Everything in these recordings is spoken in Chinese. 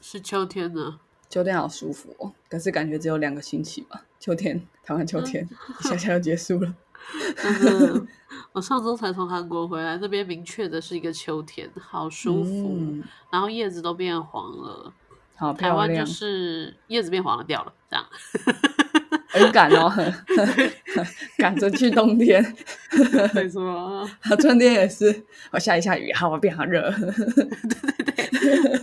是秋天呢。秋天好舒服哦，可是感觉只有两个星期吧。秋天，台湾秋天，一下下就结束了。我上周才从韩国回来，这边明确的是一个秋天，好舒服，嗯然后叶子都变黄了。好台湾就，是叶子变黄了掉了，这样。很赶哦，赶着去冬天。没错，春天也是，我下一下雨，好，我变好热。对对对，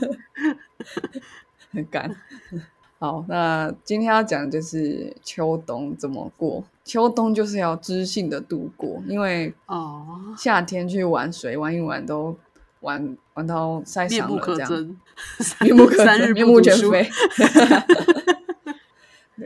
很干。好，那今天要讲的就是秋冬怎么过。秋冬就是要知性的度过，因为哦，夏天去玩水玩一玩都玩玩到晒伤了，这样 面目可憎，面目全非。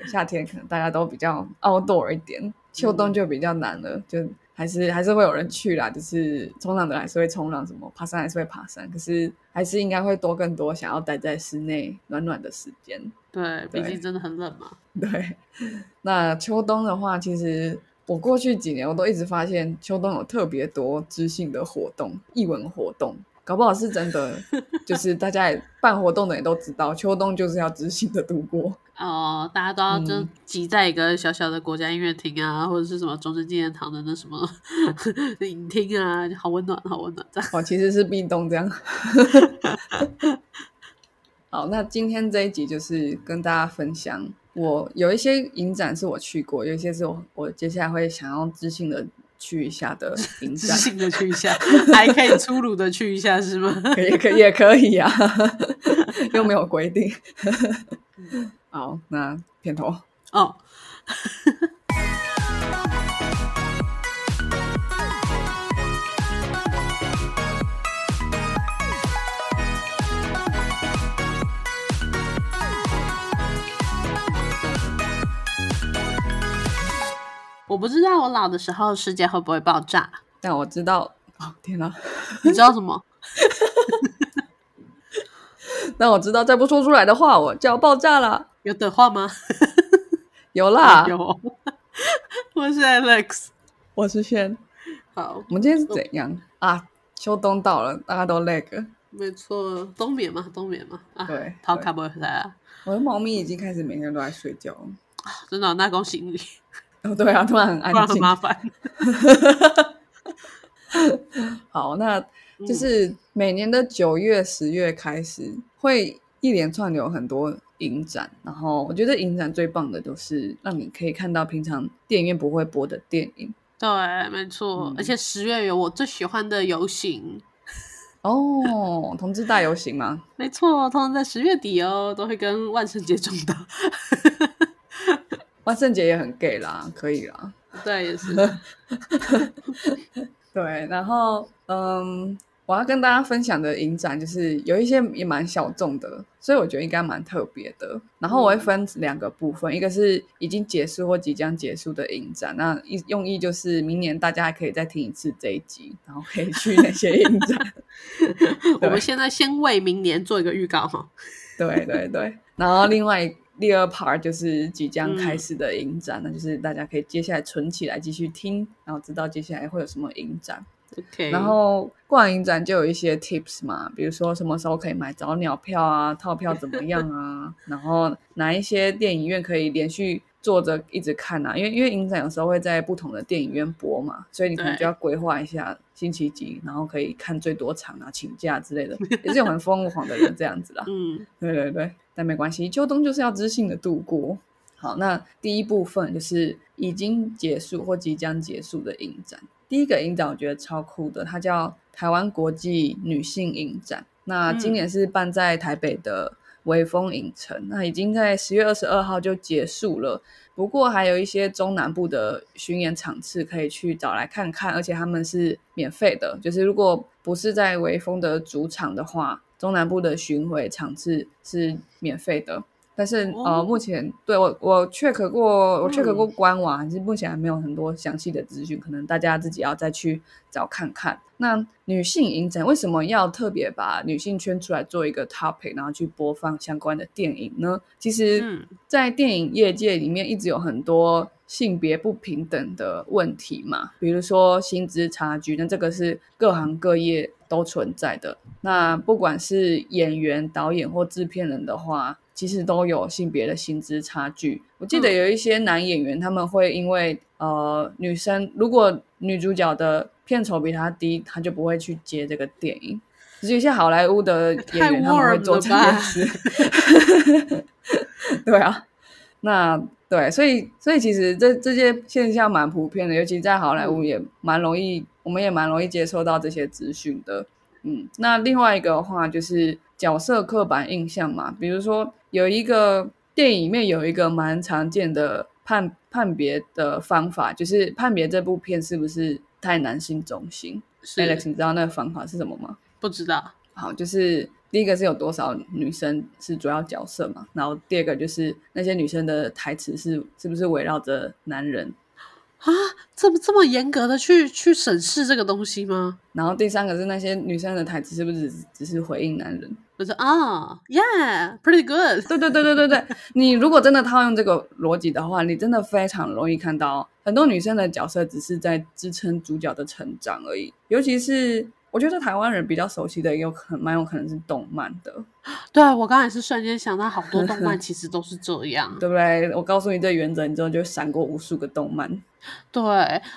夏天可能大家都比较 outdoor 一点，秋冬就比较难了，就还是还是会有人去啦，就是冲浪的还是会冲浪，什么爬山还是会爬山，可是还是应该会多更多想要待在室内暖暖的时间。对，毕竟真的很冷嘛。对，那秋冬的话，其实我过去几年我都一直发现秋冬有特别多知性的活动、艺文活动，搞不好是真的，就是大家也办活动的也都知道，秋冬就是要知性的度过。哦，大家都要就嗯挤在一个小小的国家音乐厅啊，或者是什么中正纪念堂的那什么 影厅啊，好温暖，好温暖，这样。哦，其实是壁咚这样。好，那今天这一集就是跟大家分享，我有一些影展是我去过，有一些是我我接下来会想要知性的去一下的影展，知性的去一下，还可以粗鲁的去一下，是吗？可以可以也可以啊，又没有规定。好，那片头。哦，我不知道我老的时候世界会不会爆炸，但我知道，哦天哪！你知道什么？但我知道，再不说出来的话，我就要爆炸了。有的话吗？有啦，有，我是 Alex。我是轩。好，我们今天是怎样啊？秋冬到了，大家都累个。没错，冬眠嘛，冬眠嘛。啊，对对逃开不回来啊！我的猫咪已经开始每天都在睡觉了。真的，那恭喜你，哦，对啊，突然很安静。麻烦。好，那嗯就是每年的九月、十月开始，会一连串有很多影展。然后我觉得影展最棒的就是让你可以看到平常电影院不会播的电影。对，没错，嗯而且十月有我最喜欢的游行。哦，同志大游行吗？没错，通常在十月底哦，都会跟万圣节撞到。万圣节也很 gay 啦，可以啦。对，也是。对，然后嗯，我要跟大家分享的影展就是有一些也蛮小众的，所以我觉得应该蛮特别的。然后我会分两个部分，一个是已经结束或即将结束的影展，那意用意就是明年大家还可以再听一次这一集，然后可以去那些影展。我们现在先为明年做一个预告哈。对对对，然后另外第二 part 就是即将开始的影展，那就是大家可以接下来存起来继续听，然后知道接下来会有什么影展。OK，然后逛影展就有一些 tips 嘛，比如说什么时候可以买早鸟票啊，套票怎么样啊，然后哪一些电影院可以连续坐着一直看啊，因为因为影展有时候会在不同的电影院播嘛，所以你可能就要规划一下星期几，然后可以看最多场啊，请假之类的，也是有很疯狂的人这样子啦。嗯，对对对，但没关系，秋冬就是要知性的度过。好，那第一部分就是已经结束或即将结束的影展。第一个影展我觉得超酷的，它叫台湾国际女性影展。那今年是办在台北的微风影城，那已经在十月二十二号就结束了。不过还有一些中南部的巡演场次可以去找来看看，而且他们是免费的。就是如果不是在微风的主场的话，中南部的巡回场次是免费的。但是、哦呃，目前对我我 check 过，我 check 嗯过官网，还是目前还没有很多详细的资讯，可能大家自己要再去找看看。那女性影展为什么要特别把女性圈出来做一个 topic，然后去播放相关的电影呢？其实，嗯在电影业界里面，一直有很多性别不平等的问题嘛，比如说薪资差距，那这个是各行各业都存在的。那不管是演员、导演或制片人的话，其实都有性别的薪资差距。我记得有一些男演员，他们会因为呃女生如果女主角的片酬比他低，他就不会去接这个电影。只是一些好莱坞的演员他们会做这件事。对啊，那对，所以所以其实这这些现象蛮普遍的，尤其在好莱坞也蛮容易，我们也蛮容易接收到这些资讯的。嗯，那另外一个话就是角色刻板印象嘛，比如说有一个电影里面有一个蛮常见的判判别的方法，就是判别这部片是不是太男性中心。Alex，你知道那个方法是什么吗？不知道。好，就是第一个是有多少女生是主要角色嘛，然后第二个就是那些女生的台词是是不是围绕着男人。啊，这么这么严格的去去审视这个东西吗？然后第三个是那些女生的台词是不是只只是回应男人？就是啊，Yeah，pretty good。对对对对对对，你如果真的套用这个逻辑的话，你真的非常容易看到很多女生的角色只是在支撑主角的成长而已，尤其是。我觉得台湾人比较熟悉的，有可能蛮有可能是动漫的。对我刚才是瞬间想到，好多动漫 其实都是这样，对不对？我告诉你这原则，你之后就闪过无数个动漫。对，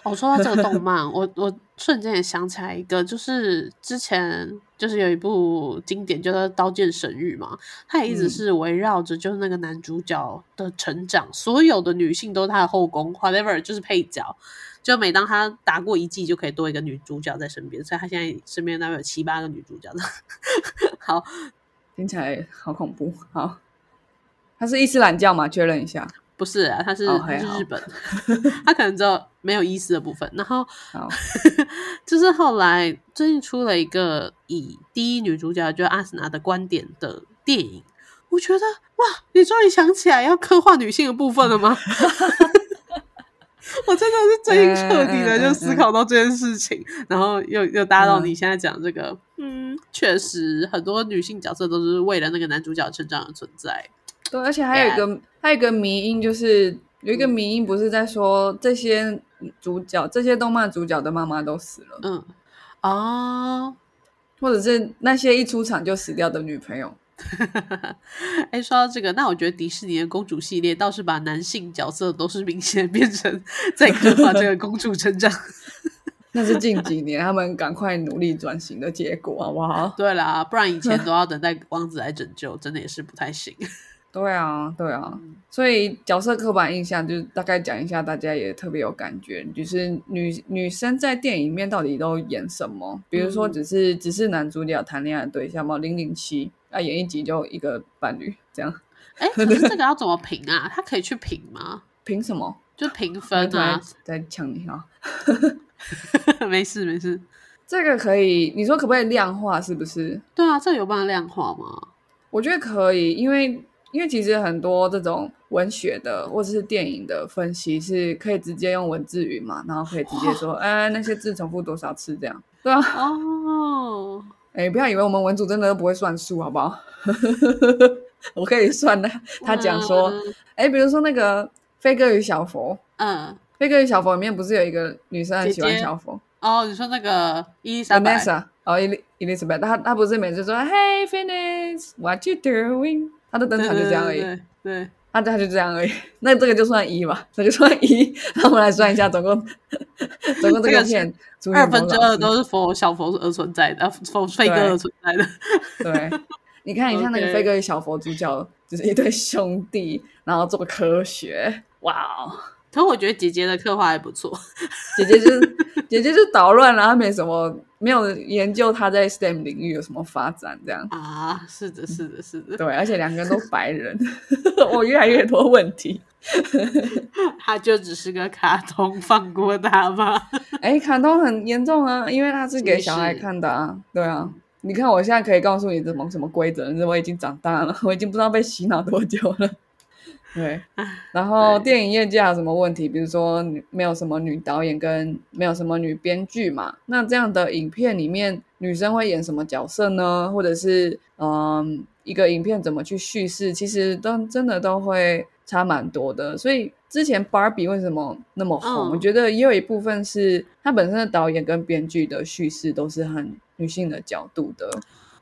我说到这个动漫，我我瞬间也想起来一个，就是之前就是有一部经典，叫做《刀剑神域》嘛，它也一直是围绕着就是那个男主角的成长，所有的女性都是他的后宫，whatever，就是配角。就每当他打过一季，就可以多一个女主角在身边，所以他现在身边大概有七八个女主角的。好，听起来好恐怖。好，他是伊斯兰教吗？确认一下，不是啊，他是他是日本，他可能只有没有伊斯的部分。然后，就是后来最近出了一个以第一女主角就阿斯娜的观点的电影，我觉得哇，你终于想起来要刻画女性的部分了吗？我真的是最近彻底的就思考到这件事情，然后又又搭到你现在讲这个，嗯，确实很多女性角色都是为了那个男主角成长而存在。对，而且还有一个还有一个迷因，就是有一个迷因不是在说这些主角这些动漫主角的妈妈都死了，嗯，哦，或者是那些一出场就死掉的女朋友。哎，说到这个，那我觉得迪士尼的公主系列倒是把男性角色都是明显变成 在刻画这个公主成长。那是近几年他们赶快努力转型的结果，好不好？对啦，不然以前都要等待王子来拯救，真的也是不太行。对啊，对啊，所以角色刻板印象就是大概讲一下，大家也特别有感觉，就是女女生在电影里面到底都演什么？比如说，只是只是男主角谈恋爱的对象吗？零零七。啊，演一集就一个伴侣这样，哎，可是这个要怎么评啊？他可以去评吗？评什么？就评分啊？在抢你啊？没事没事，这个可以，你说可不可以量化？是不是？对啊，这有办法量化吗？我觉得可以，因为因为其实很多这种文学的或者是电影的分析是可以直接用文字语嘛，然后可以直接说，哎，那些字重复多少次这样，对啊。哦。哎，不要以为我们文组真的都不会算数，好不好？我可以算的。他讲说，哎，比如说那个《飞哥与小佛》，嗯，《飞哥与小佛》里面不是有一个女生很喜欢小佛？哦，你说那个伊丽莎白？哦，伊丽伊丽莎白，她她不是每次说 “Hey, Phoenix, what you doing？” 她的登场就这样而已。对。那他就这样而已，那这个就算一吧，这就算一。那我们来算一下，总共总共这个片二分之二都是佛小佛而存在的，佛飞哥而存在的。对，你看，你像那个飞哥与小佛主角就是一对兄弟，然后做科学，哇哦！可我觉得姐姐的刻画还不错，姐姐就是姐姐就捣乱了，她没什么没有研究她在 STEM 领域有什么发展这样啊，是的，是的，是的，对，而且两个人都白人，我越来越多问题，他就只是个卡通，放过他吧。哎，卡通很严重啊，因为他是给小孩看的啊，对啊，你看我现在可以告诉你怎么什么规则，我已经长大了，我已经不知道被洗脑多久了。对，然后电影业界还有什么问题？比如说没有什么女导演跟没有什么女编剧嘛？那这样的影片里面，女生会演什么角色呢？或者是嗯，一个影片怎么去叙事，其实都真的都会差蛮多的。所以之前 Barbie 为什么那么红？嗯我觉得也有一部分是它本身的导演跟编剧的叙事都是很女性的角度的，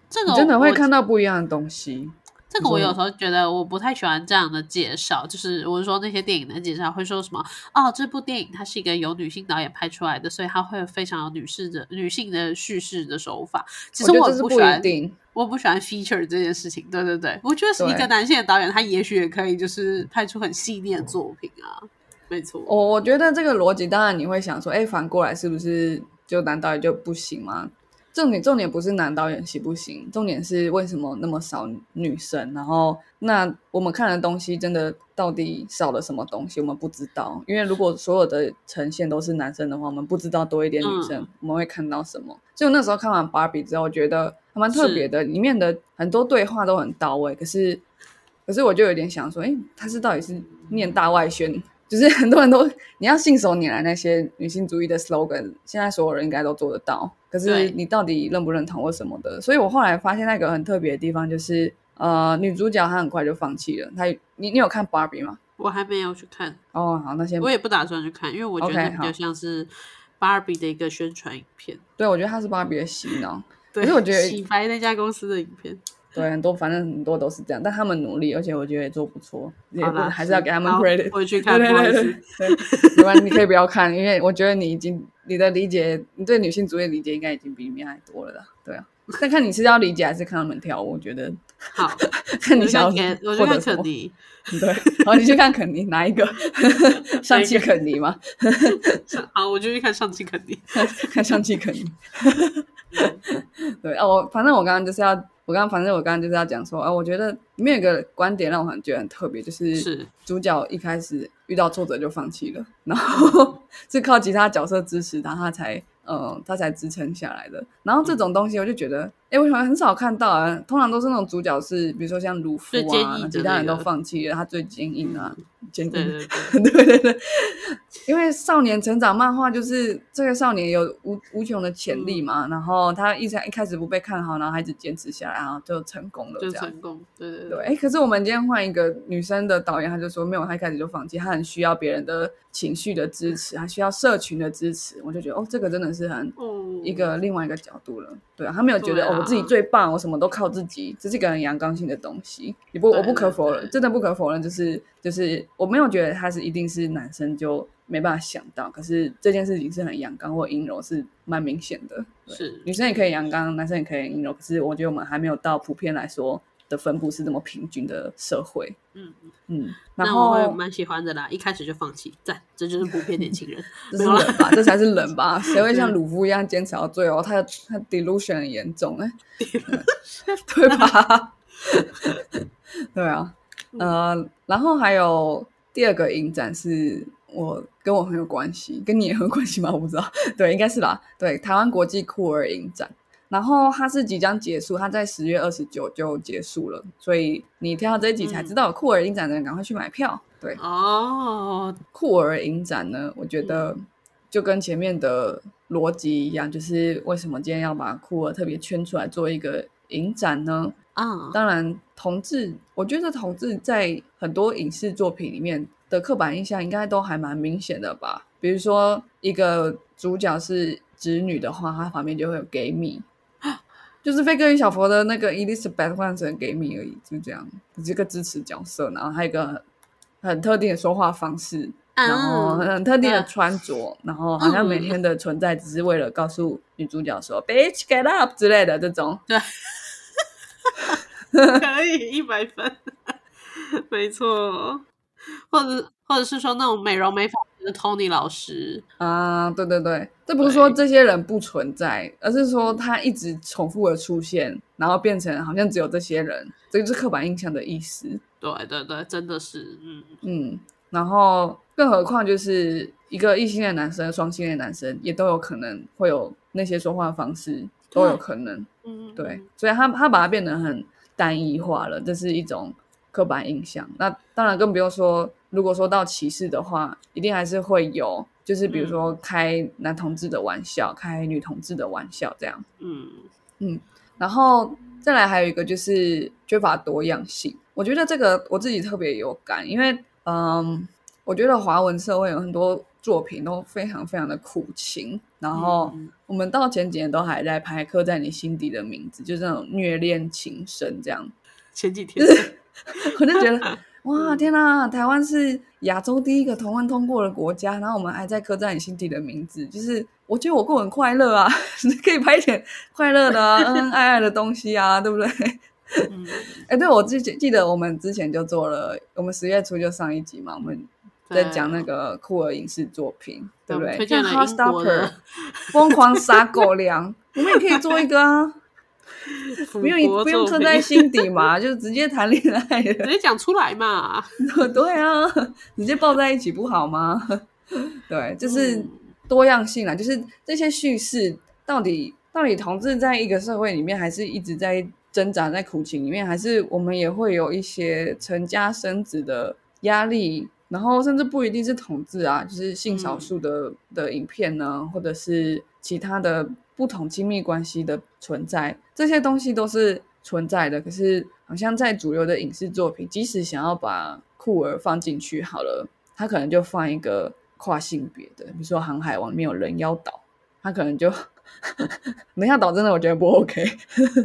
这个真的会看到不一样的东西。这个我有时候觉得我不太喜欢这样的介绍，就是我是说那些电影的介绍会说什么哦，这部电影它是一个由女性导演拍出来的，所以它会有非常有女士的女性的叙事的手法。其实我不喜欢，定。我不喜欢 feature 这件事情。对对对，我觉得是一个男性的导演，他也许也可以就是拍出很细腻的作品啊。没错，我我觉得这个逻辑，当然你会想说，哎，反过来是不是就男导演就不行吗？重点重点不是男导演行不行，重点是为什么那么少女生？然后那我们看的东西真的到底少了什么东西？我们不知道，因为如果所有的呈现都是男生的话，我们不知道多一点女生，我们会看到什么？所以我那时候看完芭比之后，我觉得还蛮特别的，里面的很多对话都很到位，可是可是我就有点想说，哎，他是到底是念大外宣？就是很多人都你要信手拈来那些女性主义的 slogan，现在所有人应该都做得到。可是你到底认不认同或什么的？所以我后来发现那个很特别的地方就是，呃，女主角她很快就放弃了。她你你有看 Barbie 吗？我还没有去看，哦，好，那先我也不打算去看，因为我觉得比较像是芭比的一个宣传影片。对我觉得她是芭比的洗脑。对，可是我觉得洗白那家公司的影片。对，很多反正很多都是这样，但他们努力，而且我觉得也做不错，也还是要给他们好 credit。我去看，对不好意对思对。对，没关系，你可以不要看，因为我觉得你已经你的理解，你对女性主义的理解应该已经比里面还多了啦。对啊，但看你是要理解还是看他们跳舞，我觉得好，看你想要看给我去获得肯尼，对，好，你去看肯尼哪一个？上汽肯尼吗？好，我就去看上期肯尼。看上汽肯尼。对啊，我反正我刚刚就是要，我刚刚反正我刚刚就是要讲说，啊，我觉得里面有个观点让我很觉得很特别，就是是主角一开始遇到挫折就放弃了，然后 是靠其他角色支持他，他才呃他才支撑下来的。然后这种东西我就觉得，哎、我好像很少看到啊，通常都是那种主角是比如说像鲁夫坚啊毅，其他人都放弃了，他最坚硬啊，坚硬。对 对对，对对对，因为少年成长漫画就是这个少年有无无穷的潜力嘛，然后他一才一开始不被看好，然后他一直坚持下来，然后就成功了，就。成功。对对对，哎，可是我们今天换一个女生的导演，他就说没有，他一开始就放弃，他很需要别人的情绪的支持，他需要社群的支持。我就觉得哦，这个真的是很哦，一个另外一个角度了。对啊，他没有觉得、啊哦，我自己最棒，我什么都靠自己，这是一个很阳刚性的东西。也不，我不可否认，真的不可否认，就是就是我没有觉得他是一定是男生就没办法想到，可是这件事情是很阳刚或阴柔，是蛮明显的。是女生也可以阳刚，男生也可以阴柔，可是我觉得我们还没有到普遍来说的分布是这么平均的社会。嗯，嗯，然那我也蛮喜欢的啦，一开始就放弃，赞，这就是普遍年轻人。这是没有啦人吧，这才是人吧？谁会像鲁夫一样坚持到最后？他他 delusion 很严重哎、对吧？对啊，呃，然后还有第二个影展是我跟我很有关系，跟你也很有关系吗？我不知道，对，应该是啦。对，台湾国际酷儿影展，然后它是即将结束，它在十月二十九就结束了，所以你听到这一集才知道有酷儿影展的人赶快去买票。对，哦，酷儿影展呢，我觉得就跟前面的逻辑一样，就是为什么今天要把酷儿特别圈出来做一个影展呢？啊，当然，同志，我觉得同志在很多影视作品里面的刻板印象应该都还蛮明显的吧。比如说，一个主角是直女的话，他旁边就会有 gay 蜜，就是《飞哥与小佛》的那个 Elizabeth 换成 gay 蜜而已，就这样，一个支持角色，然后还有一个很特定的说话方式，然后嗯很特定的嗯穿着，然后好像每天的存在只是为了告诉女主角说 “bitch get up” 之类的这种。对。可以一百分，没错，或者或者是说那种美容美发的 Tony 老师，啊，对对对，这不是说这些人不存在，而是说他一直重复的出现，然后变成好像只有这些人，这就是刻板印象的意思。对对对，真的是，嗯，嗯，然后更何况就是一个异性恋男生、双性恋男生也都有可能会有那些说话方式，都有可能。嗯，对，所以他他把它变得很单一化了，这是一种刻板印象。那当然更不用说，如果说到歧视的话，一定还是会有就是比如说开男同志的玩笑，开女同志的玩笑这样。嗯。嗯，然后再来还有一个就是缺乏多样性，我觉得这个我自己特别有感，因为嗯，我觉得华文社会有很多作品都非常非常的苦情，然后嗯。我们到前几年都还在拍《刻在你心底的名字》，就是那种虐恋情深这样，前几天。我就觉得哇天哪，台湾是亚洲第一个同婚通过的国家，然后我们还在刻在你心底的名字，就是我觉得我过很快乐啊，可以拍一点快乐的、啊、恩恩爱爱的东西啊，对不对？嗯，哎，对，我记记得我们之前就做了，我们十月初就上一集嘛，我们在讲那个酷儿影视作品，对不对？推荐了像英国 Heartstopper 的疯狂撒狗粮，我们也可以做一个啊，不用不用刻在心底嘛，就直接谈恋爱直，接讲出来嘛。对啊，直接抱在一起不好吗？对，就是嗯多样性啦，就是这些叙事到底到底同志在一个社会里面，还是一直在挣扎在苦情里面，还是我们也会有一些成家生子的压力，然后甚至不一定是同志啊，就是性少数的、的影片呢，或者是其他的不同亲密关系的存在，这些东西都是存在的。可是好像在主流的影视作品，即使想要把酷儿放进去好了，他可能就放一个跨性别的，比如说《航海王》里面有人妖岛，他可能就人妖岛真的我觉得不 OK。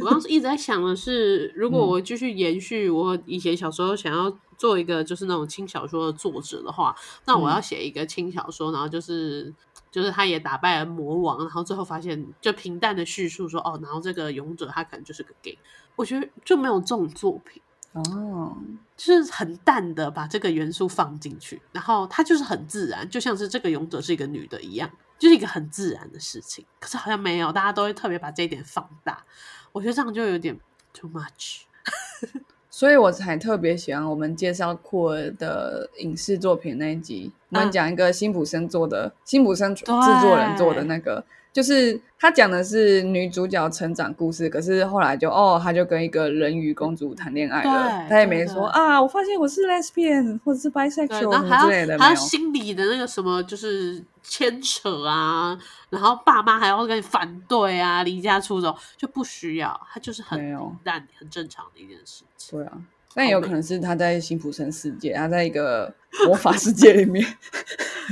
我当时一直在想的是，如果嗯我继续延续我以前小时候想要做一个就是那种轻小说的作者的话，那我嗯要写一个轻小说，然后就是就是他也打败了魔王，然后最后发现就平淡的叙述说哦，然后这个勇者他可能就是个 gay，我觉得就没有这种作品。哦，就是很淡的把这个元素放进去，然后它就是很自然，就像是这个勇者是一个女的一样，就是一个很自然的事情。可是好像没有，大家都会特别把这一点放大，我觉得这样就有点 too much。所以我才特别喜欢我们介绍库尔的影视作品那一集，我们嗯。讲一个辛普森做的，辛普森制作人做的那个，就是他讲的是女主角成长故事，可是后来就哦，他就跟一个人鱼公主谈恋爱了，对他也没说啊，我发现我是 lesbian 或者是，bisexual 之类的，要还要没有。心理的那个什么，就是牵扯啊，然后爸妈还要跟你反对啊，离家出走就不需要，他就是很淡、很正常的一件事情。对啊，但也有可能是他在辛普森世界，他在一个魔法世界里面，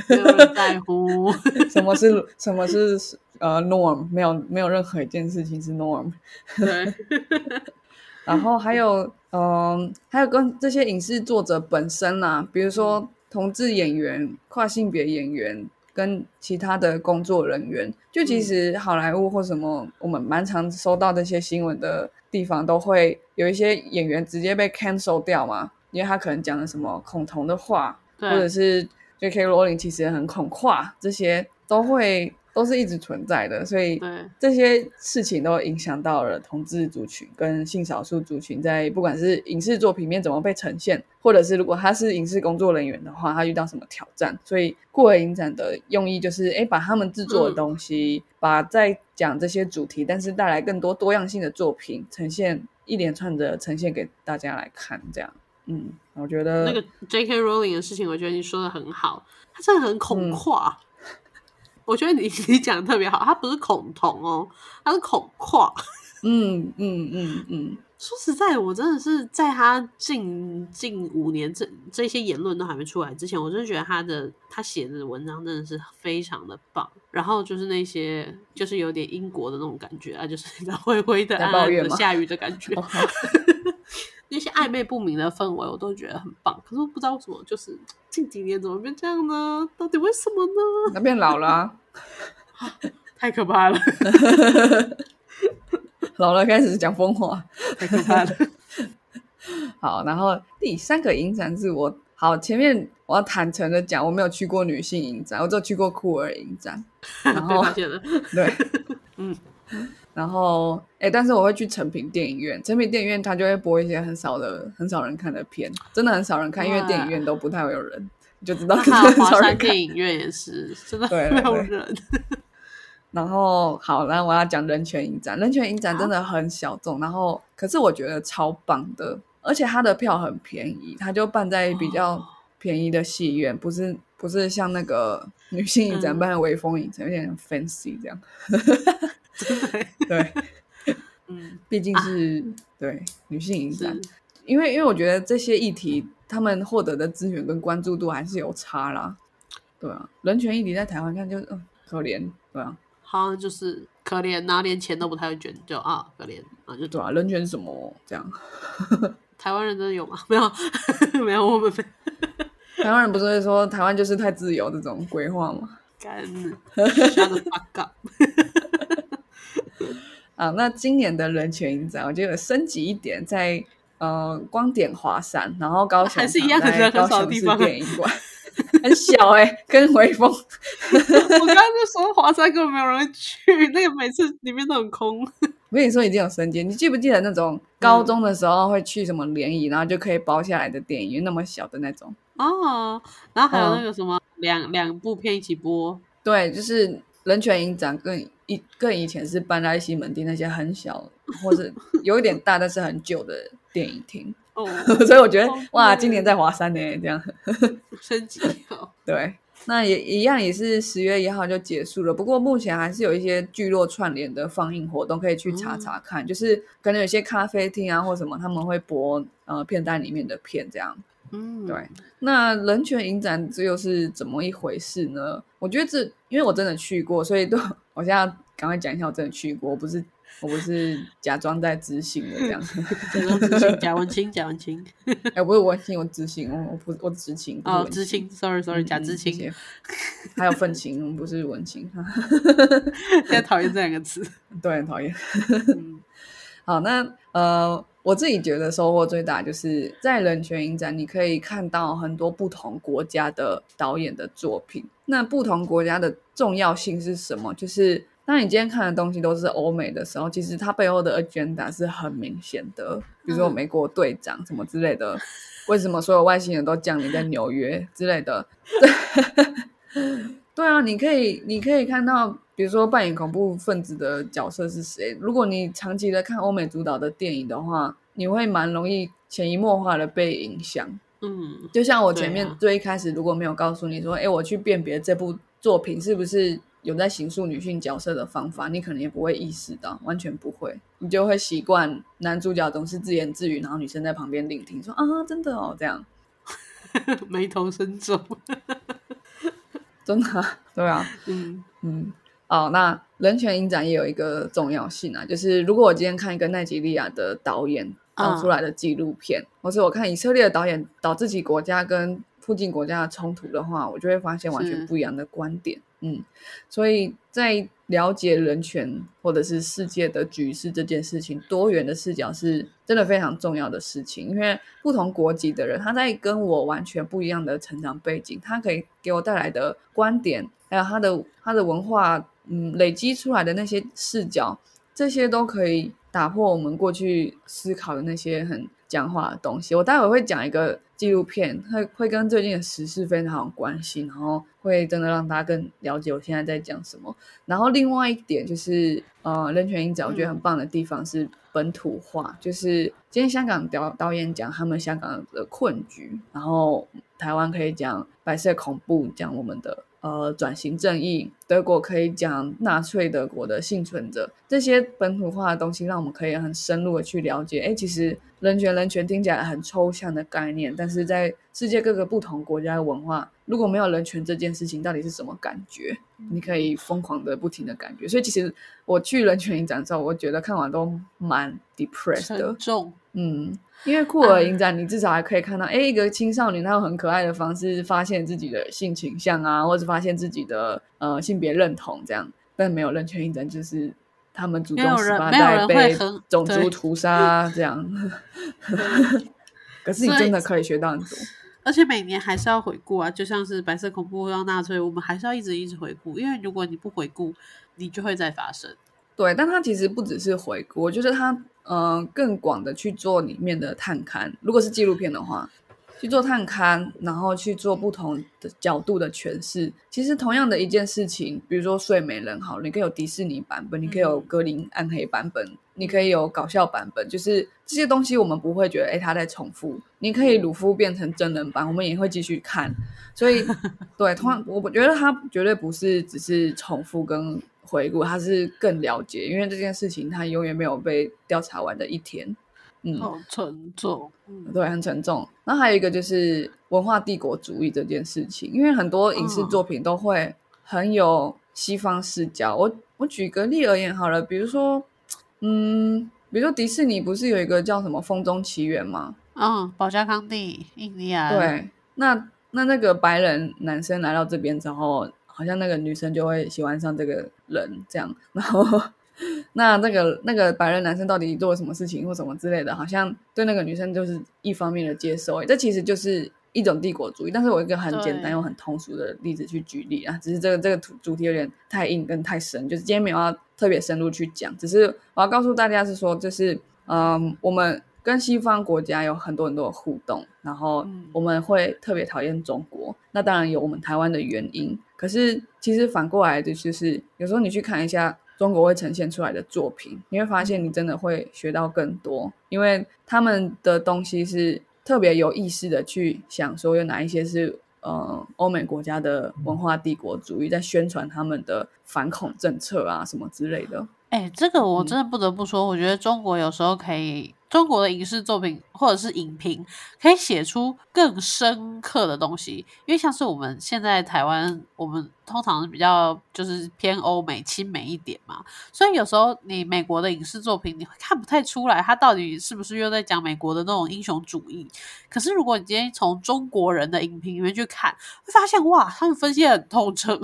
没有人在乎。什么是什么是呃 norm，没有没有任何一件事情是 norm。对，然后还有，嗯，还有跟这些影视作者本身啊，比如说同志演员、跨性别演员跟其他的工作人员，就其实好莱坞或什么，我们蛮常收到这些新闻的地方，都会有一些演员直接被 cancel 掉嘛，因为他可能讲了什么恐同的话，或者，是 J.K. Rowling 其实很恐跨，这些都会都是一直存在的，所以，这些事情都影响到了同志族群跟性少数族群在不管是影视作品里面怎么被呈现，或者是如果他是影视工作人员的话，他遇到什么挑战。所以酷儿影展的用意就是，哎，把他们制作的东西，把在讲这些主题，但是带来更多多样性的作品，呈现一连串的呈现给大家来看，这样。嗯，我觉得那个 J.K. Rowling 的事情，我觉得你说的很好，他真的很恐跨。我觉得你 你讲的特别好，他不是恐同哦，他是恐跨。嗯嗯嗯嗯，说实在，我真的是在他近近五年这这些言论都还没出来之前，我真的觉得他的他写的文章真的是非常的棒。然后就是那些就是有点英国的那种感觉啊，就是 灰灰的、在暗暗的、下雨的感觉。哦那些暧昧不明的氛围，我都觉得很棒。可是我不知道为什么，就是近几年怎么变这样呢？到底为什么呢？那变老了啊、太可怕了，老了开始讲疯话。太可怕了。好，然后第三个影展是我好前面我要坦诚的讲，我没有去过女性影展，我只有去过酷儿影展。然被后发现了，对，嗯，然后哎，但是我会去成品电影院，成品电影院它就会播一些很少的、很少人看的片，真的很少人看，因为哇电影院都不太会有人，你就知道很少人看。电影院也是，真的对 没有对人。然后好，然后我要讲人权影展，人权影展真的很小众，然后可是我觉得超棒的，而且它的票很便宜，它就办在比较哦便宜的戏院，不是不是像那个女性影展般的微风影城，有点 fancy 这样。对，嗯，毕竟是、对女性影展，因为因为我觉得这些议题他们获得的资源跟关注度还是有差啦。对啊，人权议题在台湾看就嗯可怜，对啊，好像就是可怜，然后连钱都不太会捐，就啊可怜啊就对啊，人权是什么这样？台湾人真的有吗？没有，没有，我们没台湾人不是会说台湾就是太自由这种规划吗？干 shut up。啊，那今年的人权影展，我觉得升级一点，在呃光点华山，然后高雄还是一样的在人很高雄市少的地方电影馆，很小哎、跟微风 我刚刚就说华山根本没有人去，那个每次里面都很空。我跟你说已经有升级，你记不记得那种高中的时候会去什么联谊，然后就可以包下来的电影院，那么小的那种？哦，然后还有嗯那个什么两两部片一起播，对，就是人权影展更一更以前是搬在西门町那些很小或者有一点大但是很旧的电影厅，哦，所以我觉得好哇，今年在华山呢，这样。升级哦，对。那也一样，也是十月一号就结束了。不过目前还是有一些聚落串联的放映活动，可以去查查看。就是可能有些咖啡厅啊或什么，他们会播呃片单里面的片这样。嗯，对，那人权影展这又是怎么一回事呢？我觉得这，因为我真的去过，所以都我现在赶快讲一下，我真的去过，我不是我不是假装在知性的这样，假装知青，假文青，假文青，哎，不是文青，我知性，我我不我知情，哦，文知青，sorry sorry，假嗯知青，谢谢还有愤青，不是文青，现在讨厌这两个词。对，很讨厌。嗯好，那呃，我自己觉得收获最大就是在人权影展，你可以看到很多不同国家的导演的作品。那不同国家的重要性是什么？就是当你今天看的东西都是欧美的时候，其实它背后的 agenda 是很明显的。比如说嗯美国队长什么之类的，为什么所有外星人都降临在纽约之类的？对啊，你可以，你可以看到，比如说扮演恐怖分子的角色是谁。如果你长期的看欧美主导的电影的话，你会蛮容易潜移默化的被影响。嗯就像我前面最一开始如果没有告诉你说，哎、我去辨别这部作品是不是有在形塑女性角色的方法，你可能也不会意识到，完全不会，你就会习惯男主角总是自言自语，然后女生在旁边聆听，说啊，真的哦，这样，眉头深皱。真的啊、对啊，嗯嗯，哦，那人权影展也有一个重要性啊，就是如果我今天看一个奈及利亚的导演导出来的纪录片，或是我看以色列的导演导自己国家跟附近国家的冲突的话，我就会发现完全是不一样的观点。嗯，所以在了解人权或者是世界的局势这件事情，多元的视角是真的非常重要的事情。因为不同国籍的人，他在跟我完全不一样的成长背景，他可以给我带来的观点，还有他的他的文化，嗯，累积出来的那些视角，这些都可以打破我们过去思考的那些很僵化的东西。我待会会讲一个纪录片，会会跟最近的时事非常有关系，然后会真的让大家更了解我现在在讲什么。然后另外一点就是，呃，人权影展我觉得很棒的地方是本土化，就是今天香港导导演讲他们香港的困局，然后台湾可以讲白色恐怖，讲我们的呃转型正义，德国可以讲纳粹德国的幸存者，这些本土化的东西，让我们可以很深入的去了解。哎，其实人权人权听起来很抽象的概念，但是在世界各个不同国家的文化，如果没有人权这件事情，到底是什么感觉？你可以疯狂的不停的感觉。所以其实我去人权影展之后，我觉得看完都蛮 depressed 的沉。重。嗯，因为酷儿影展，你至少还可以看到，哎、一个青少年他用很可爱的方式发现自己的性倾向啊，或者发现自己的呃性别认同这样。但没有人权影展，就是他们祖宗十八代被种族屠杀这样。可是你真的可以学到很多。而且每年还是要回顾啊，就像是白色恐怖让纳粹，我们还是要一直一直回顾，因为如果你不回顾，你就会再发生。对，但它其实不只是回顾，我觉得它嗯、呃更广的去做里面的探勘。如果是纪录片的话，去做探勘，然后去做不同的角度的诠释。其实同样的一件事情，比如说睡美人，好，你可以有迪士尼版本，你可以有格林暗黑版本，你可以有搞笑版本，就是这些东西我们不会觉得哎它在重复。你可以鲁夫变成真人版，我们也会继续看。所以 对，同样我觉得它绝对不是只是重复跟回顾，它是更了解，因为这件事情它永远没有被调查完的一天。嗯，好沉重，嗯，对，很沉重。那还有一个就是文化帝国主义这件事情，因为很多影视作品都会很有西方视角。我我举个例而言好了，比如说，嗯，比如说迪士尼不是有一个叫什么《风中奇缘》吗？嗯，保加康帝，印第安。对，那那那个白人男生来到这边之后，好像那个女生就会喜欢上这个人，这样，然后。那 那个那个白人男生到底做了什么事情或什么之类的，好像对那个女生就是一方面的接受，这其实就是一种帝国主义。但是我一个很简单又很通俗的例子去举例啊，只是这个这个主主题有点太硬跟太深，就是今天没有要特别深入去讲，只是我要告诉大家是说，就是嗯，我们跟西方国家有很多很多的互动，然后我们会特别讨厌中国，那当然有我们台湾的原因，可是其实反过来的就是有时候你去看一下。中国会呈现出来的作品，你会发现你真的会学到更多，因为他们的东西是特别有意识的去想说有哪一些是呃欧美国家的文化帝国主义在宣传他们的反恐政策啊什么之类的。哎，这个我真的不得不说，我觉得中国有时候可以。中国的影视作品或者是影评，可以写出更深刻的东西。因为像是我们现在台湾，我们通常比较就是偏欧美、亲美一点嘛，所以有时候你美国的影视作品，你会看不太出来，它到底是不是又在讲美国的那种英雄主义。可是如果你今天从中国人的影评里面去看，会发现哇，他们分析很透彻，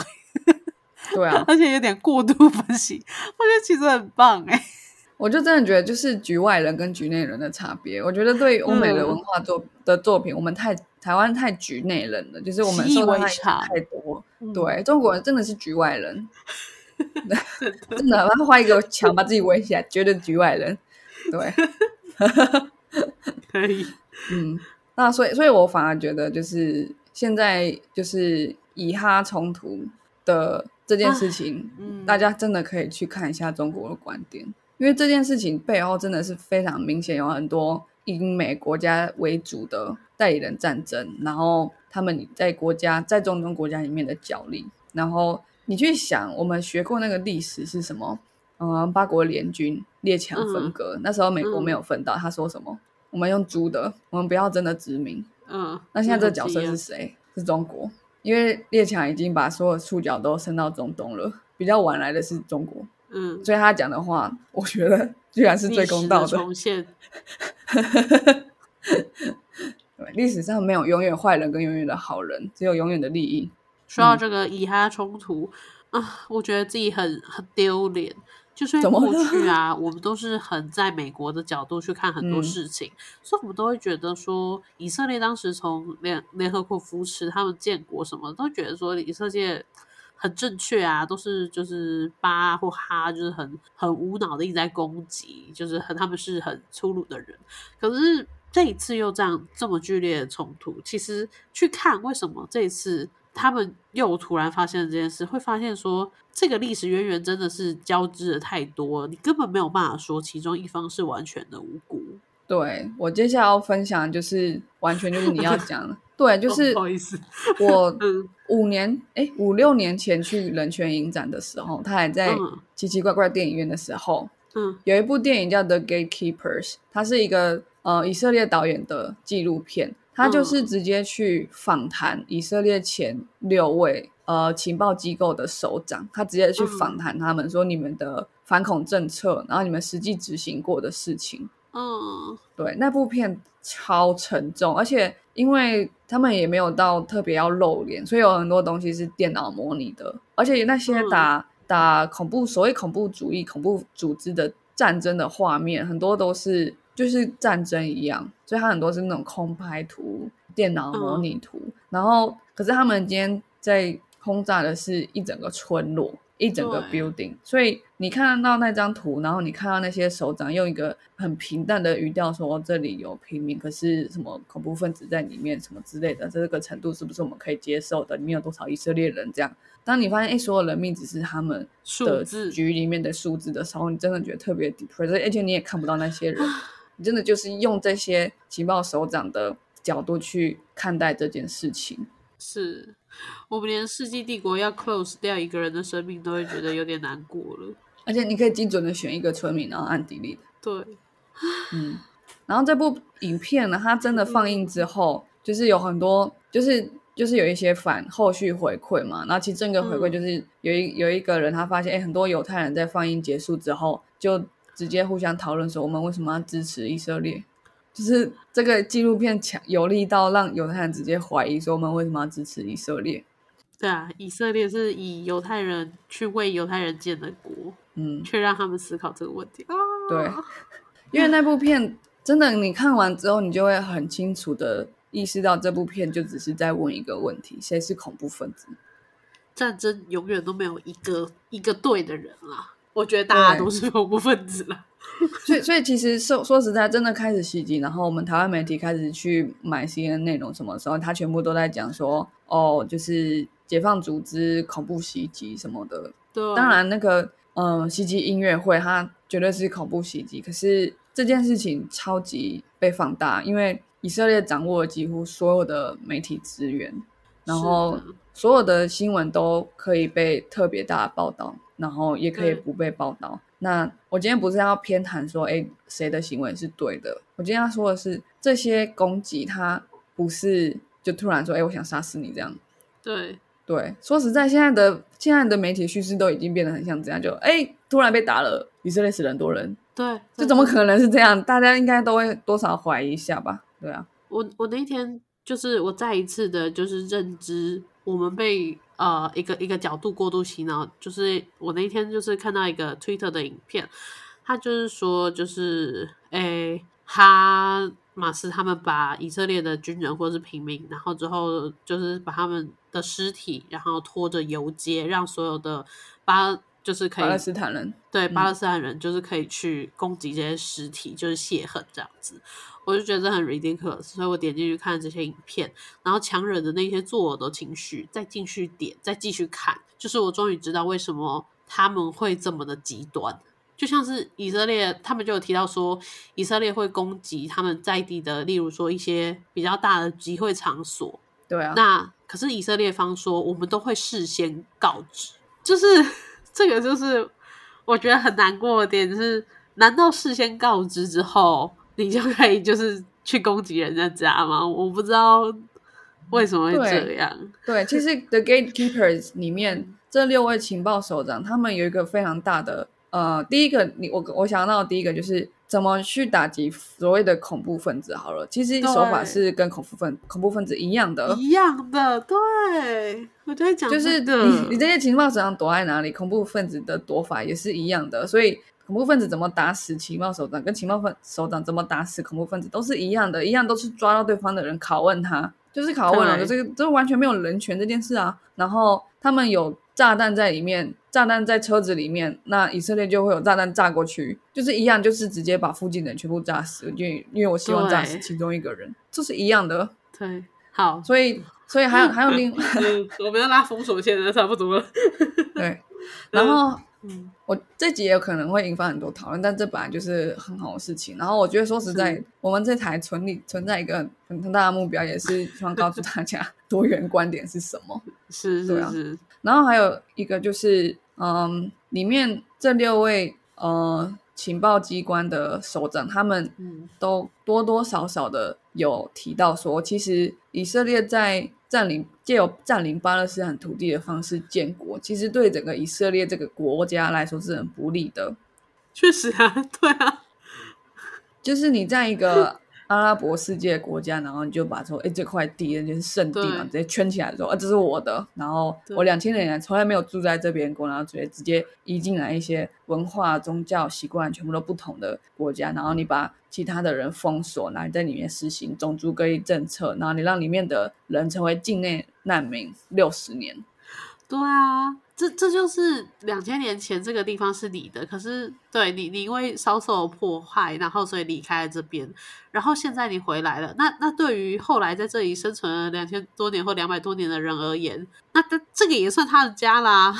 对啊，而且有点过度分析，我觉得其实很棒哎。我就真的觉得，就是局外人跟局内人的差别。我觉得对欧美的文化作的作品，我们太台湾太局内人了，就是我们受的太多。对，中国人真的是局外人，真的，他画一个墙把自己围起来，绝对局外人。对，可以。嗯，那所以，所以我反而觉得，就是现在就是以哈冲突的这件事情，大家真的可以去看一下中国的观点。因为这件事情背后真的是非常明显，有很多英美国家为主的代理人战争，然后他们在国家在中东国家里面的角力。然后你去想，我们学过那个历史是什么？嗯，八国联军列强分割，那时候美国没有分到，他说什么？我们用租的，我们不要真的殖民。嗯，那现在这个角色是谁？是中国，因为列强已经把所有触角都伸到中东了，比较晚来的是中国。嗯，所以他讲的话，我觉得居然是最公道的。重现，对，历史上没有永远坏人跟永远的好人，只有永远的利益。说到这个以哈冲突啊，我觉得自己很很丢脸。就是过去啊，我们都是很在美国的角度去看很多事情，所以我们都会觉得说，以色列当时从联联合国扶持他们建国什么，都觉得说以色列。很正确啊，都是就是巴或哈，就是很很无脑的一直在攻击，就是很他们是很粗鲁的人。可是这一次又这样这么剧烈的冲突，其实去看为什么这一次他们又突然发现了这件事，会发现说这个历史渊源真的是交织的太多，你根本没有办法说其中一方是完全的无辜。对我接下来要分享就是完全就是你要讲，对，就是不好意思，我 五年哎五六年前去人权影展的时候，他还在奇奇怪怪电影院的时候，嗯，有一部电影叫《The Gatekeepers》，它是一个呃以色列导演的纪录片，他就是直接去访谈以色列前六位呃情报机构的首长，他直接去访谈他们，说你们的反恐政策，然后你们实际执行过的事情。嗯，对，那部片超沉重，而且因为他们也没有到特别要露脸，所以有很多东西是电脑模拟的，而且那些打打恐怖所谓恐怖主义、恐怖组织的战争的画面，很多都是就是战争一样，所以它很多是那种空拍图、电脑模拟图。然后，可是他们今天在轰炸的是一整个村落。一整个 building。所以你看到那张图，然后你看到那些首长用一个很平淡的语调说这里有平民，可是什么恐怖分子在里面，什么之类的，这个程度是不是我们可以接受的？里面有多少以色列人？这样，当你发现哎，所有人命只是他们的数字局里面的数字的时候，你真的觉得特别 depressed，而且你也看不到那些人，你真的就是用这些情报首长的角度去看待这件事情。是我们连世纪帝国要 close 掉一个人的生命都会觉得有点难过了。而且你可以精准的选一个村民，然后按 delete。对，嗯，然后这部影片呢，它真的放映之后，就是有很多，就是就是有一些反后续回馈嘛。然后其实这个回馈就是有一有一个人他发现，哎，很多犹太人在放映结束之后，就直接互相讨论说，我们为什么要支持以色列？就是这个纪录片强有力到让犹太人直接怀疑说，我们为什么要支持以色列？对啊，以色列是以犹太人去为犹太人建的国，嗯，却让他们思考这个问题啊。对，因为那部片真的，你看完之后，你就会很清楚的意识到，这部片就只是在问一个问题：谁是恐怖分子？战争永远都没有一个一个对的人啦。我觉得大家都是恐怖分子了。所以，所以其实说说实在，真的开始袭击，然后我们台湾媒体开始去买 CNN 内容，什么时候他全部都在讲说，哦，就是解放组织恐怖袭击什么的。对，当然，那个嗯，袭击音乐会，它绝对是恐怖袭击。可是这件事情超级被放大，因为以色列掌握了几乎所有的媒体资源，然后所有的新闻都可以被特别大的报道，然后也可以不被报道。那我今天不是要偏袒说，哎，谁的行为是对的？我今天要说的是，这些攻击他不是就突然说，哎，我想杀死你这样。对对，说实在，现在的现在的媒体叙事都已经变得很像这样，就哎，突然被打了，以色列死了很多人，对，这怎么可能是这样？大家应该都会多少怀疑一下吧？对啊，我我那一天就是我再一次的，就是认知我们被呃一个一个角度过度洗脑。就是我那天就是看到一个 Twitter 的影片，他就是说，就是诶，哈马斯他们把以色列的军人或者是平民，然后之后就是把他们的尸体，然后拖着游街，让所有的巴就是可以巴勒斯坦人，对巴勒斯坦人就是可以去攻击这些尸体，就是泄恨这样子。我就觉得很 ridiculous，所以我点进去看这些影片，然后强忍着那些作呕的情绪，再进去点，再继续看，就是我终于知道为什么他们会这么的极端。就像是以色列，他们就有提到说，以色列会攻击他们在地的，例如说一些比较大的集会场所，对啊，那可是以色列方说，我们都会事先告知，就是这个就是我觉得很难过的点是，难道事先告知之后，你就可以就是去攻击人家家吗？我不知道为什么会这样。对，其实 The Gatekeepers 里面这六位情报首长，他们有一个非常大的呃，第一个你我我想到的第一个就是怎么去打击所谓的恐怖分子。好了，其实手法是跟恐怖分恐怖分子一样的，一样的，对我就会讲就是这个你你这些情报手长躲在哪里，恐怖分子的躲法也是一样的，所以。恐怖分子怎么打死情报首长，跟情报分首长怎么打死恐怖分子都是一样的，一样都是抓到对方的人拷问他，就是拷问了，对这个这完全没有人权这件事啊。然后他们有炸弹在里面，炸弹在车子里面，那以色列就会有炸弹炸过去，就是一样，就是直接把附近的人全部炸死，因为因为我希望炸死其中一个人，这是一样的。对，好，所以所以还有还有另 嗯，我们要拉封锁线了，差不多了。对，然后。嗯，我这集也有可能会引发很多讨论，但这本来就是很好的事情。然后我觉得说实在，我们这台存立存在一个很很大的目标，也是希望告诉大家多元观点是什么。是是是，然后还有一个就是，嗯，里面这六位呃情报机关的首长，他们嗯都多多少少的有提到说，其实以色列在占领借由占领巴勒斯坦土地的方式建国，其实对整个以色列这个国家来说是很不利的。确实啊，对啊，就是你在一个阿拉伯世界的国家，然后你就把说，哎，这块地那就是圣地嘛，对直接圈起来说，啊，这是我的。然后我两千年来从来没有住在这边过，然后直接直接移进来一些文化、宗教习惯全部都不同的国家，然后你把其他的人封锁，然后你在里面实行种族隔离政策，然后你让里面的人成为境内难民六十年。对啊，这这就是两千年前这个地方是你的，可是对你你因为遭受破坏，然后所以离开了这边，然后现在你回来了。那那对于后来在这里生存了两千多年或两百多年的人而言，那这这个也算他的家啦。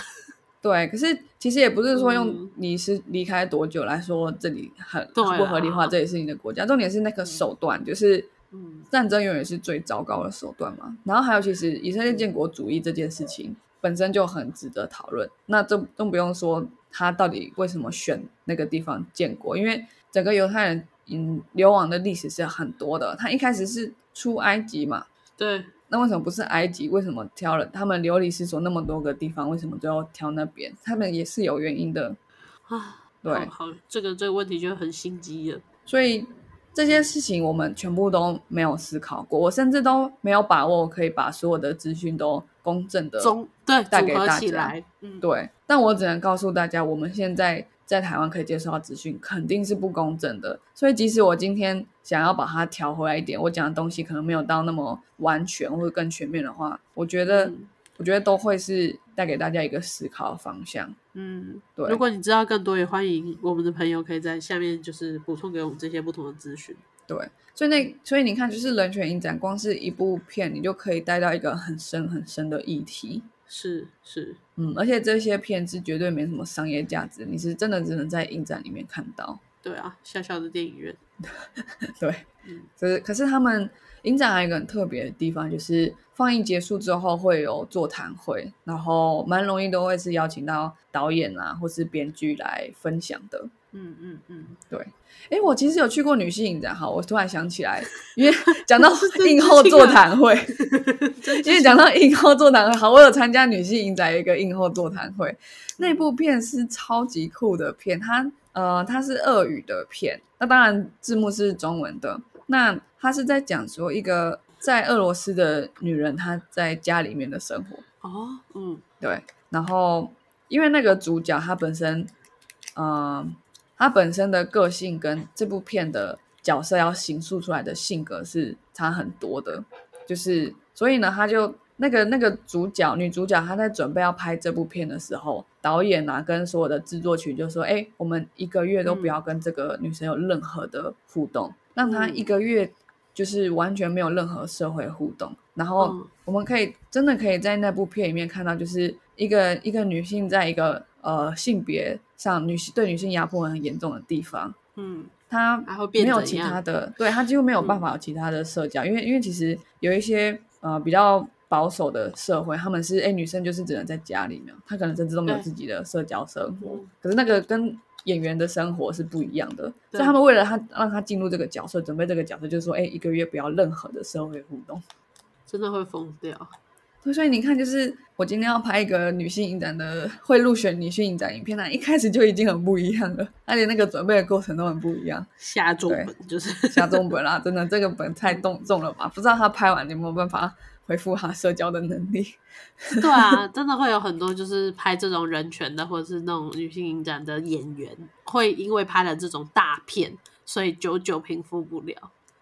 对，可是其实也不是说用嗯你是离开多久来说这里很不合理化，这也是你的国家。重点是那个手段，就是嗯战争永远是最糟糕的手段嘛。然后还有，其实以色列建国主义这件事情本身就很值得讨论。那这更不用说他到底为什么选那个地方建国，因为整个犹太人嗯流亡的历史是很多的。他一开始是出埃及嘛，对，那为什么不是埃及？为什么挑了他们流离失所那么多个地方？为什么最后挑那边？他们也是有原因的。啊，对好，好这个这个问题就很心机了。所以这些事情我们全部都没有思考过，我甚至都没有把握可以把所有的资讯都公正的总对带给大家嗯，对。但我只能告诉大家，我们现在在台湾可以接受到资讯肯定是不公正的。所以即使我今天想要把它调回来一点，我讲的东西可能没有到那么完全或者更全面的话，我觉得、嗯我觉得都会是带给大家一个思考的方向。嗯，对如果你知道更多，也欢迎我们的朋友可以在下面就是补充给我们这些不同的资讯。对，所以那所以你看，就是人权影展，光是一部片，你就可以带到一个很深很深的议题。是是，嗯，而且这些片是绝对没什么商业价值，你是真的只能在影展里面看到。对啊，小小的电影院，对，嗯可是可是他们影展还有一个很特别的地方，就是放映结束之后会有座谈会，然后蛮容易都会是邀请到导演啊或是编剧来分享的。嗯嗯嗯，对哎，我其实有去过女性影展，好，我突然想起来，因为 讲到映后座谈会，因为讲到映后座谈会，好，我有参加女性影展一个映后座谈会，那部片是超级酷的片，它呃它是俄语的片，那当然字幕是中文的，那他是在讲说一个在俄罗斯的女人她在家里面的生活，哦，嗯对，然后因为那个主角他本身，嗯、他本身的个性跟这部片的角色要形塑出来的性格是差很多的，就是所以呢，他就那个那个主角女主角她在准备要拍这部片的时候，导演啊跟所有的制作群就说：“哎，我们一个月都不要跟这个女生有任何的互动，让她一个月就是完全没有任何社会互动，然后。嗯。我们可以真的可以在那部片里面看到，就是一个一个女性在一个呃性别上女性对女性压迫很严重的地方，嗯，她没有其他的，对她几乎没有办法有其他的社交，因为因为其实有一些呃比较保守的社会，他们是哎女生就是只能在家里面，她可能甚至都没有自己的社交生活。嗯，可是那个跟演员的生活是不一样的，所以他们为了他让他进入这个角色，准备这个角色，就是说，哎，一个月不要任何的社会互动。真的会疯掉。所以你看，就是我今天要拍一个女性影展的会入选女性影展影片，那一开始就已经很不一样了，而且那个准备的过程都很不一样。下重本就是下重本啦，真的这个本太重重了吧？不知道他拍完有没有办法恢复他社交的能力。对啊，真的会有很多就是拍这种人权的或者是那种女性影展的演员，会因为拍了这种大片，所以久久平复不了。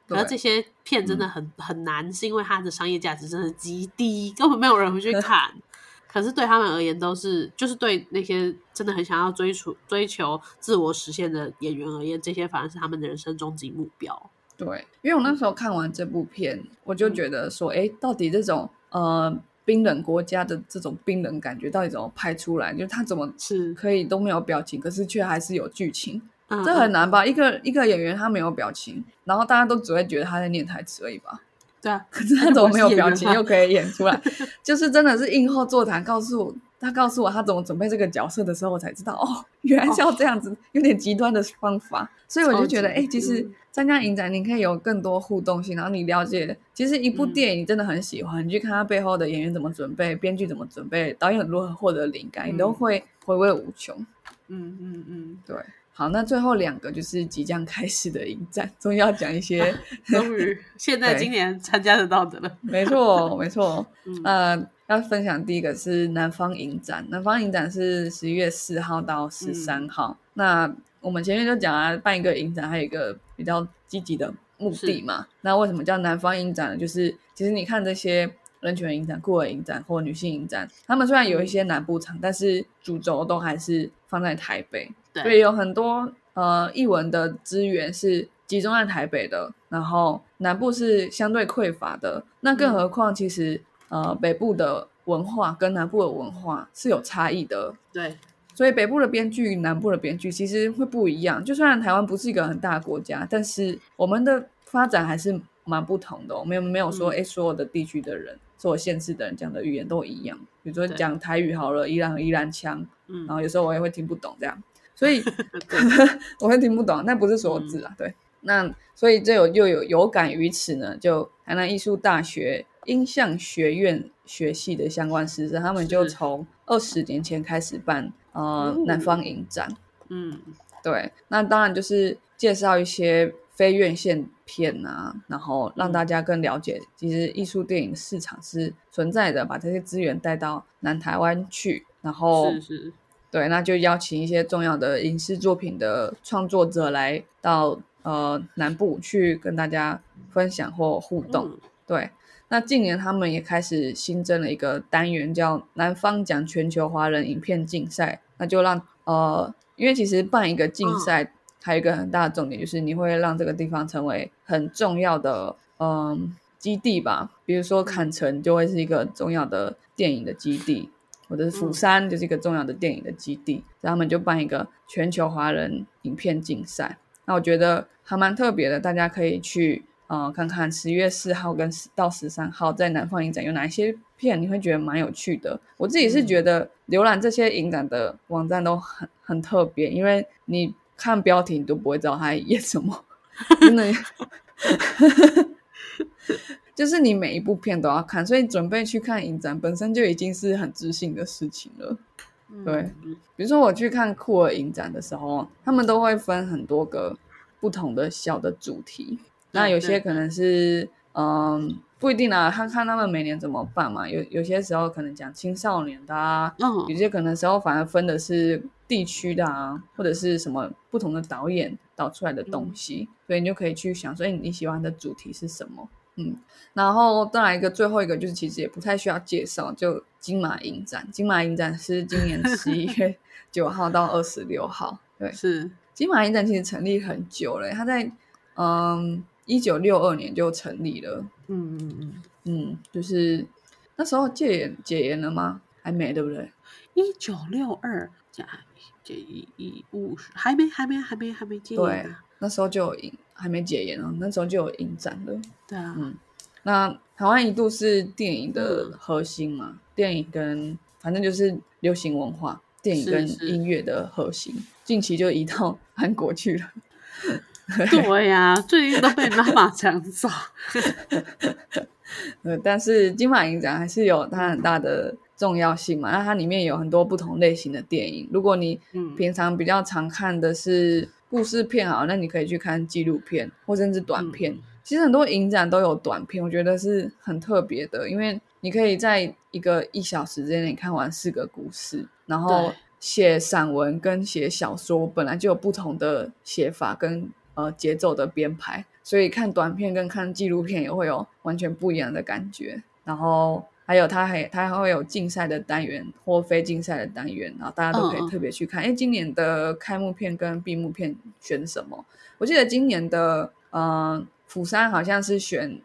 对然后这些片真的很、很难，是因为它的商业价值真的极低，根本没有人会去 看。可是对他们而言，都是就是对那些真的很想要追求追求自我实现的演员而言，这些反而是他们的人生终极目标。对，因为我那时候看完这部片，我就觉得说，哎、到底这种呃冰冷国家的这种冰冷感觉，到底怎么拍出来？就是他怎么是，可以都没有表情，可是却还是有剧情？嗯这很难吧？一个一个演员他没有表情，然后大家都只会觉得他在念台词而已吧？对啊，可是他怎么没有表情又可以演出来？就是真的是映后座谈告诉我，他告诉我他怎么准备这个角色的时候，我才知道哦，原来是要这样子，有点极端的方法。所以我就觉得，哎、其实嗯参加影展，你可以有更多互动性，然后你了解，其实一部嗯电影你真的很喜欢，你去看它背后的演员怎么准备，编剧怎么准备，导演如何获得灵感，你都嗯会回味无穷。嗯嗯嗯，对，好，那最后两个就是即将开始的影展，终于要讲一些。终于现在今年参加得到的了。没错，没错。嗯呃，要分享第一个是南方影展，南方影展是十一月四号到十三号。那我们前面就讲啊，办一个影展还有一个比较积极的目的嘛。那为什么叫南方影展呢？就是其实你看这些人权影展、酷儿影展或女性影展，他们虽然有一些南部场，但是主轴都还是放在台北，所以有很多呃译文的资源是集中在台北的，然后南部是相对匮乏的。那更何况其实呃北部的文化跟南部的文化是有差异的，对，所以北部的编剧、南部的编剧其实会不一样。就虽然台湾不是一个很大的国家，但是我们的发展还是蛮不同的、哦。我们没有说，嗯哎、所有的地区的人，所有县市的人讲的语言都一样。比如说讲台语好了，依然有依然腔，嗯然后有时候我也会听不懂这样，所以 我会听不懂，那不是所有字啊。对，那所以这有又有有感于此呢，就台南艺术大学音像学院学系的相关师生，他们就从二十年前开始办呃哦南方影展。嗯，对，那当然就是介绍一些非院线片啊，然后让大家更了解，其实艺术电影市场是存在的，把这些资源带到南台湾去，然后是是，对，那就邀请一些重要的影视作品的创作者来到呃南部去跟大家分享或互动。嗯对，那近年他们也开始新增了一个单元，叫“南方奖全球华人影片竞赛”，那就让呃，因为其实办一个竞赛，还有一个很大的重点就是你会让这个地方成为很重要的嗯、基地吧，比如说坎城就会是一个重要的电影的基地。或者是釜山就是一个重要的电影的基地，他们就办一个全球华人影片竞赛。那我觉得还蛮特别的，大家可以去呃看看十月四号跟10到十三号在南方影展有哪一些片，你会觉得蛮有趣的。我自己是觉得浏览这些影展的网站都很很特别，因为你看标题你都不会知道他演什么，真的。就是你每一部片都要看，所以准备去看影展本身就已经是很自信的事情了。对嗯比如说我去看酷儿影展的时候，他们都会分很多个不同的小的主题。那有些可能是嗯不一定啊，看看他们每年怎么办嘛。有有些时候可能讲青少年的啊，有嗯些可能时候反而分的是地区的啊，或者是什么不同的导演导出来的东西，所以你就可以去想说，哎，你喜欢的主题是什么？嗯，然后再来一个最后一个就是其实也不太需要介绍，就金马影展。金马影展是今年十一月 九号到二十六号。对，是金马影展其实成立很久了，它在嗯一九六二年就成立了。嗯嗯嗯，嗯，就是那时候戒严解严了吗？还没，对不对？一九六二加这一一五十还没还没还没还没戒严对呢，那时候就有影，还没解严哦，那时候就有影展了。对啊，嗯那台湾一度是电影的嗯核心嘛，电影跟反正就是流行文化，电影跟音乐的核心。近期就移到韩国去了。对呀、最近都被妈妈抢走。呃，但是金马影展还是有它很大的重要性嘛。那它里面有很多不同类型的电影。如果你嗯平常比较常看的是故事片啊，那你可以去看纪录片或甚至短片。嗯其实很多影展都有短片，我觉得是很特别的，因为你可以在一个一小时之内看完四个故事，然后对写散文跟写小说本来就有不同的写法跟呃节奏的编排，所以看短片跟看纪录片也会有完全不一样的感觉。然后还有它还它还会有竞赛的单元或非竞赛的单元，然后大家都可以特别去看。哎、今年的开幕片跟闭幕片选什么？我记得今年的呃釜山好像是选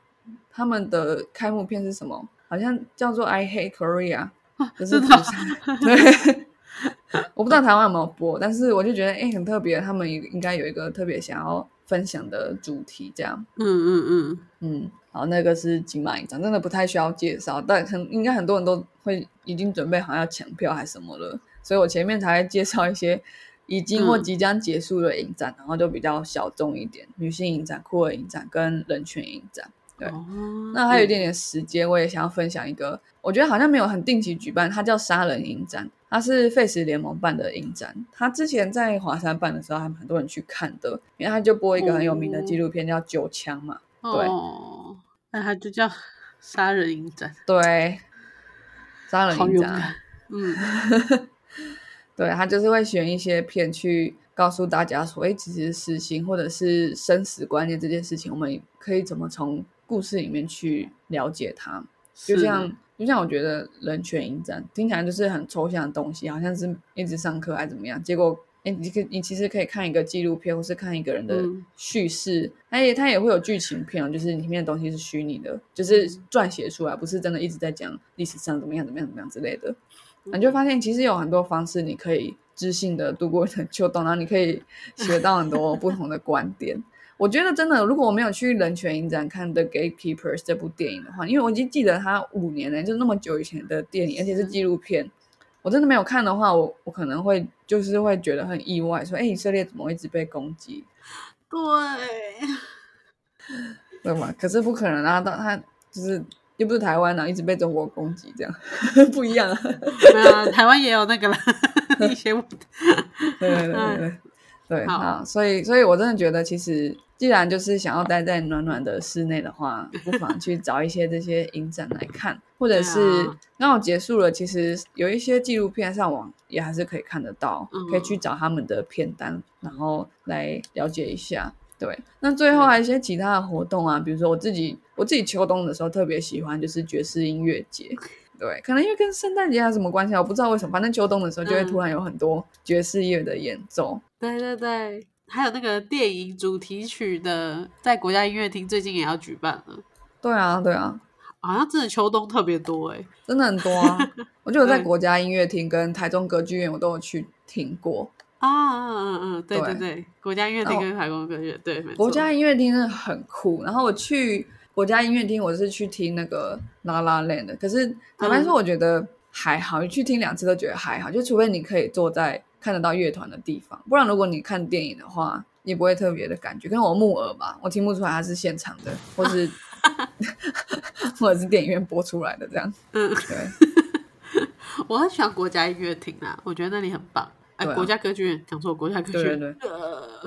他们的开幕片是什么？好像叫做《I Hate Korea》，就是的釜山。对，我不知道台湾有没有播，但是我就觉得哎、诶很特别，他们应该有一个特别想要分享的主题，这样。嗯嗯嗯，嗯，好，那个是金马影展，真的不太需要介绍，但很应该很多人都会已经准备好要抢票还是什么了，所以我前面才会介绍一些已经或嗯即将结束的影展，然后就比较小众一点，女性影展、酷儿影展跟人权影展。对哦，那还有一点点时间，我也想要分享一个，我觉得好像没有很定期举办，它叫杀人影展，它是费时联盟办的影展。它之前在华山办的时候，还蛮多人去看的，因为它就播一个很有名的纪录片叫《九枪》嘛。对哦，那它就叫杀人影展，对，杀人影展。嗯，对他就是会选一些片去告诉大家说，哎，其实死刑或者是生死观念这件事情，我们可以怎么从故事里面去了解它。就像就像我觉得人权影展听起来就是很抽象的东西，好像是一直上课还怎么样，结果。哎，你可你其实可以看一个纪录片，或是看一个人的叙事，它也它也会有剧情片就是里面的东西是虚拟的，就是撰写出来，不是真的一直在讲历史上怎么样怎么样怎么样之类的。你就发现其实有很多方式，你可以知性的度过 秋冬，然后你可以学到很多不同的观点。我觉得真的，如果我没有去人权影展看《The Gatekeepers》这部电影的话，因为我已经记得它五年了，就那么久以前的电影，而且是纪录片。我真的没有看的话，我我可能会就是会觉得很意外，说：“哎，以色列怎么一直被攻击？”对，对嘛？可是不可能啊！他他就是又不是台湾啊，一直被中国攻击，这样 不一样啊！对啊，台湾也有那个了 一些。对对对对对，好，所以所以我真的觉得其实。既然就是想要待在暖暖的室内的话，不妨去找一些这些影展来看，或者是刚好结束了，其实有一些纪录片上网也还是可以看得到，可以去找他们的片单，然后来了解一下。对，那最后还有一些其他的活动啊，比如说我自己，我自己秋冬的时候特别喜欢就是爵士音乐节，对，可能因为跟圣诞节有什么关系，我不知道为什么，反正秋冬的时候就会突然有很多爵士乐的演奏。对对对。还有那个电影主题曲的，在国家音乐厅最近也要举办了。对啊，对啊，好像真的秋冬特别多哎，真的很多啊！我觉得在国家音乐厅跟台中歌剧院，我都有去听过啊，嗯嗯嗯，对对对，国家音乐厅跟台中歌剧院，对，国家音乐厅真的很酷。然后我去国家音乐厅，我是去听那个 La La Land，可是坦白说，我觉得还好，你去听两次都觉得还好，就除非你可以坐在。看得到乐团的地方，不然如果你看电影的话，也不会特别的感觉。跟我木耳吧，我听不出来它是现场的，或是 或者是电影院播出来的这样。嗯，对。我很喜欢国家音乐厅啊，我觉得那里很棒。哎，国家歌剧院讲错，国家歌剧院。对对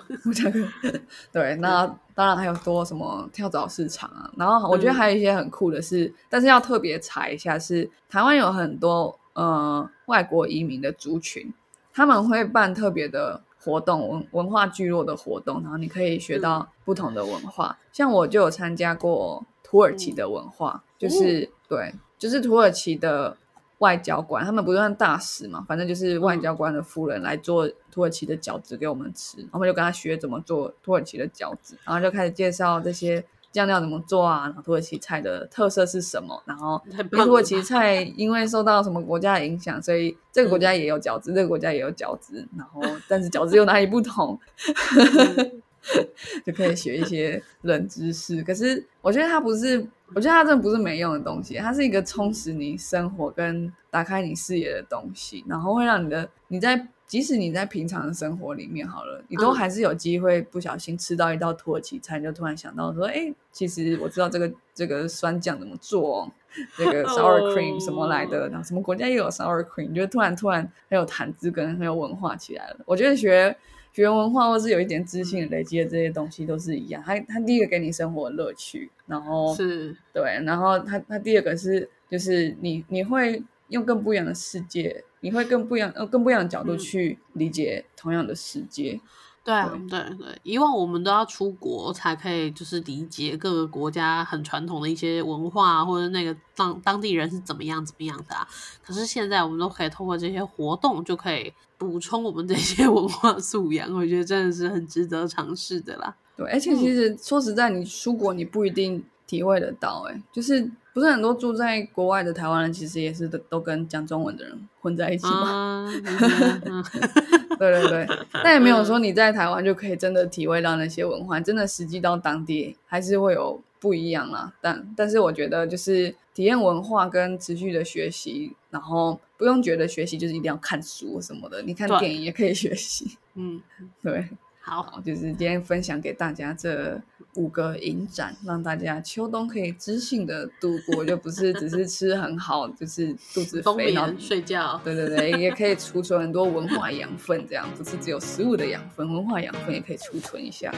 对，国家歌。对，那当然还有多什么跳蚤市场啊。然后我觉得还有一些很酷的是，但是要特别查一下，是台湾有很多呃外国移民的族群。他们会办特别的活动，文文化聚落的活动，然后你可以学到不同的文化。像我就有参加过土耳其的文化，就是对，就是土耳其的外交官，他们不算大使嘛，反正就是外交官的夫人来做土耳其的饺子给我们吃，我们就跟他学怎么做土耳其的饺子，然后就开始介绍这些。酱料怎么做啊？然后土耳其菜的特色是什么？然后土耳其菜 因为受到什么国家的影响，所以这个国家也有饺子，这个国家也有饺子。然后，但是饺子有哪里不同？就可以学一些冷知识。可是我觉得它不是，我觉得它真的不是没用的东西，它是一个充实你生活跟打开你视野的东西，然后会让你的你在。即使你在平常的生活里面好了，你都还是有机会不小心吃到一道土耳其菜，就突然想到说，哎，其实我知道这个这个酸酱怎么做，这个 sour cream 什么来的，然后什么国家也有 sour cream，你就突然突然很有谈资跟很有文化起来了。我觉得学学文化或是有一点知性累积的这些东西都是一样，他他第一个给你生活乐趣，然后是对，然后他他第二个是就是你你会用更不一样的世界。你会更不一样，呃，更不一样的角度去理解同样的世界。对啊，对对，以往我们都要出国才可以，就是理解各个国家很传统的一些文化，或者那个当当地人是怎么样怎么样的啊。可是现在我们都可以通过这些活动，就可以补充我们这些 文化素养。我觉得真的是很值得尝试的啦。对，而且其实说实在，你出国你不一定体会得到，哎，就是。不是很多住在国外的台湾人，其实也是都都跟讲中文的人混在一起嘛。对对对，但也没有说你在台湾就可以真的体会到那些文化，真的实际到当地还是会有不一样啦。但但是我觉得就是体验文化跟持续的学习，然后不用觉得学习就是一定要看书什么的，你看电影也可以学习。嗯，对。好，就是今天分享给大家这五个影展，让大家秋冬可以知性的度过，就不是只是吃很好，就是肚子肥然后睡觉。对对对，也可以储存很多文化养分，这样不是只有食物的养分，文化养分也可以储存一下。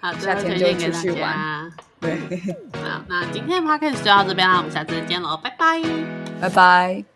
好，夏天就出去玩。对，好，那今天的 podcast 就到这边啦，我们下次见喽，拜拜，拜拜。